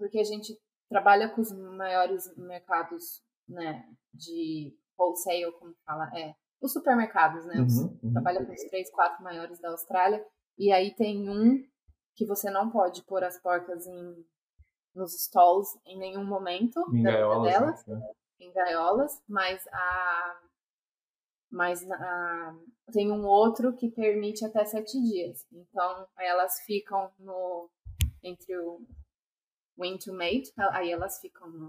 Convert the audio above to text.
porque a gente trabalha com os maiores mercados, né, de wholesale, como fala, é, os supermercados, né? Uhum, uhum. Trabalha com os três, quatro maiores da Austrália. E aí tem um que você não pode pôr as porcas em, nos stalls em nenhum momento em da gaiolas, delas, né? em gaiolas, mas a mas a, tem um outro que permite até sete dias. Então elas ficam no entre o winter mate, aí elas ficam no